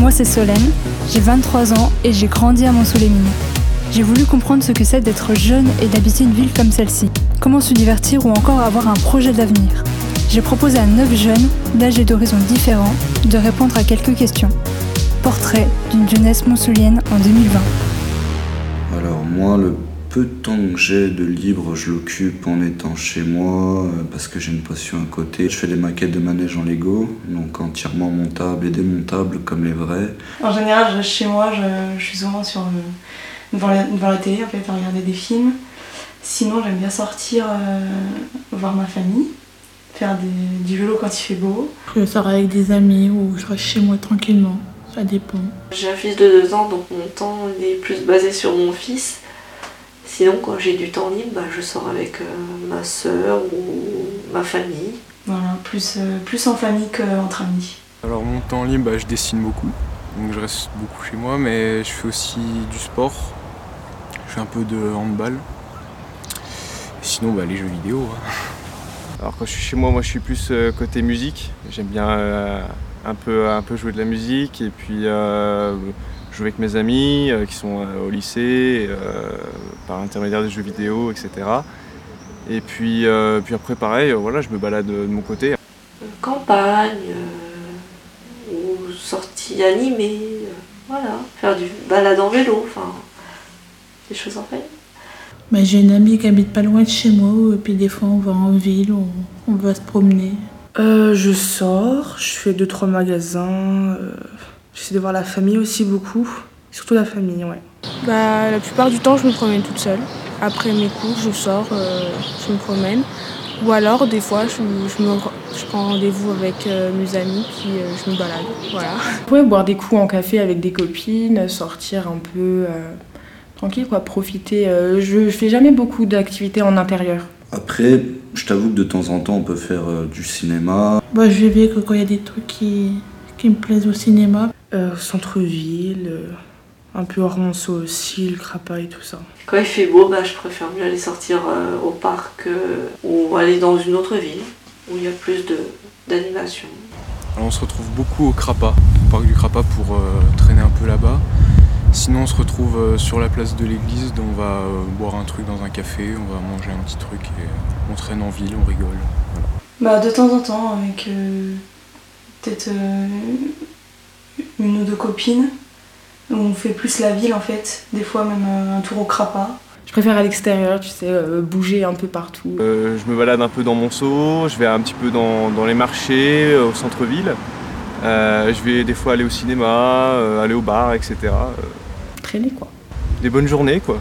Moi, c'est Solène, j'ai 23 ans et j'ai grandi à Mont-sous-les-Mines. J'ai voulu comprendre ce que c'est d'être jeune et d'habiter une ville comme celle-ci. Comment se divertir ou encore avoir un projet d'avenir? J'ai proposé à 9 jeunes, d'âge et d'horizons différents, de répondre à quelques questions. Portrait d'une jeunesse monsoulienne en 2020. Alors moi, le peu de temps que j'ai de libre, je l'occupe en étant chez moi euh, parce que j'ai une passion à côté. Je fais des maquettes de manège en Lego, donc entièrement montables et démontables comme les vrais. En général, je reste chez moi, je, je suis souvent sur le, devant, la, devant la télé en fait, à regarder des films. Sinon, j'aime bien sortir euh, voir ma famille, faire des- du vélo quand il fait beau. Je sors avec des amis ou je reste chez moi tranquillement. Ça dépend. J'ai un fils de 2 ans, donc mon temps il est plus basé sur mon fils. Sinon, quand j'ai du temps libre, bah, je sors avec euh, ma soeur ou ma famille. Voilà, plus, euh, plus en famille qu'entre amis. Alors mon temps libre, bah, je dessine beaucoup, donc je reste beaucoup chez moi, mais je fais aussi du sport. Je fais un peu de handball. Et sinon, bah, les jeux vidéo. hein. Alors quand je suis chez moi, moi je suis plus euh, côté musique. J'aime bien euh, un, peu, un peu jouer de la musique et puis euh, jouer avec mes amis euh, qui sont euh, au lycée, euh, par l'intermédiaire des jeux vidéo, etc. Et puis, euh, puis après pareil, euh, voilà, je me balade de mon côté. Campagne, euh, ou sortie animée, euh, voilà. Faire du balade en vélo, enfin, des choses en famille. Mais j'ai une amie qui habite pas loin de chez moi et puis des fois on va en ville, on, on va se promener. Euh, je sors, je fais deux trois magasins. euh, J'essaie de voir la famille aussi beaucoup. Surtout la famille, ouais. Bah, la plupart du temps, je me promène toute seule. Après mes cours, je sors, euh, je me promène. Ou alors, des fois, je, je me, je prends rendez-vous avec euh, mes amis, puis euh, je me balade. Voilà. Ouais, boire des coups en café avec des copines, sortir un peu euh, tranquille, quoi, profiter. euh, je, je fais jamais beaucoup d'activités en intérieur. Après, je t'avoue que de temps en temps, on peut faire euh, du cinéma. Bah, je vais que quand il y a des trucs qui, qui me plaisent au cinéma. Euh, Centre-ville, euh, un peu hors Monceau aussi, le Crapaille, tout ça. Quand il fait beau, bah, je préfère mieux aller sortir euh, au parc euh, ou aller dans une autre ville où il y a plus de- d'animation. Alors on se retrouve beaucoup au Crapa, au parc du Crapa pour euh, traîner un peu là-bas. Sinon on se retrouve sur la place de l'église, on va euh, boire un truc dans un café, on va manger un petit truc et on traîne en ville, on rigole. Bah, de temps en temps, avec euh, peut-être euh, une ou deux copines. On fait plus la ville en fait, des fois même euh, un tour au Crapa. Je préfère à l'extérieur, tu sais, euh, bouger un peu partout. Euh, je me balade un peu dans Monceau, je vais un petit peu dans, dans les marchés, au centre-ville. Euh, je vais des fois aller au cinéma, euh, aller au bar, etc. Euh, Traîner, quoi. des bonnes journées quoi.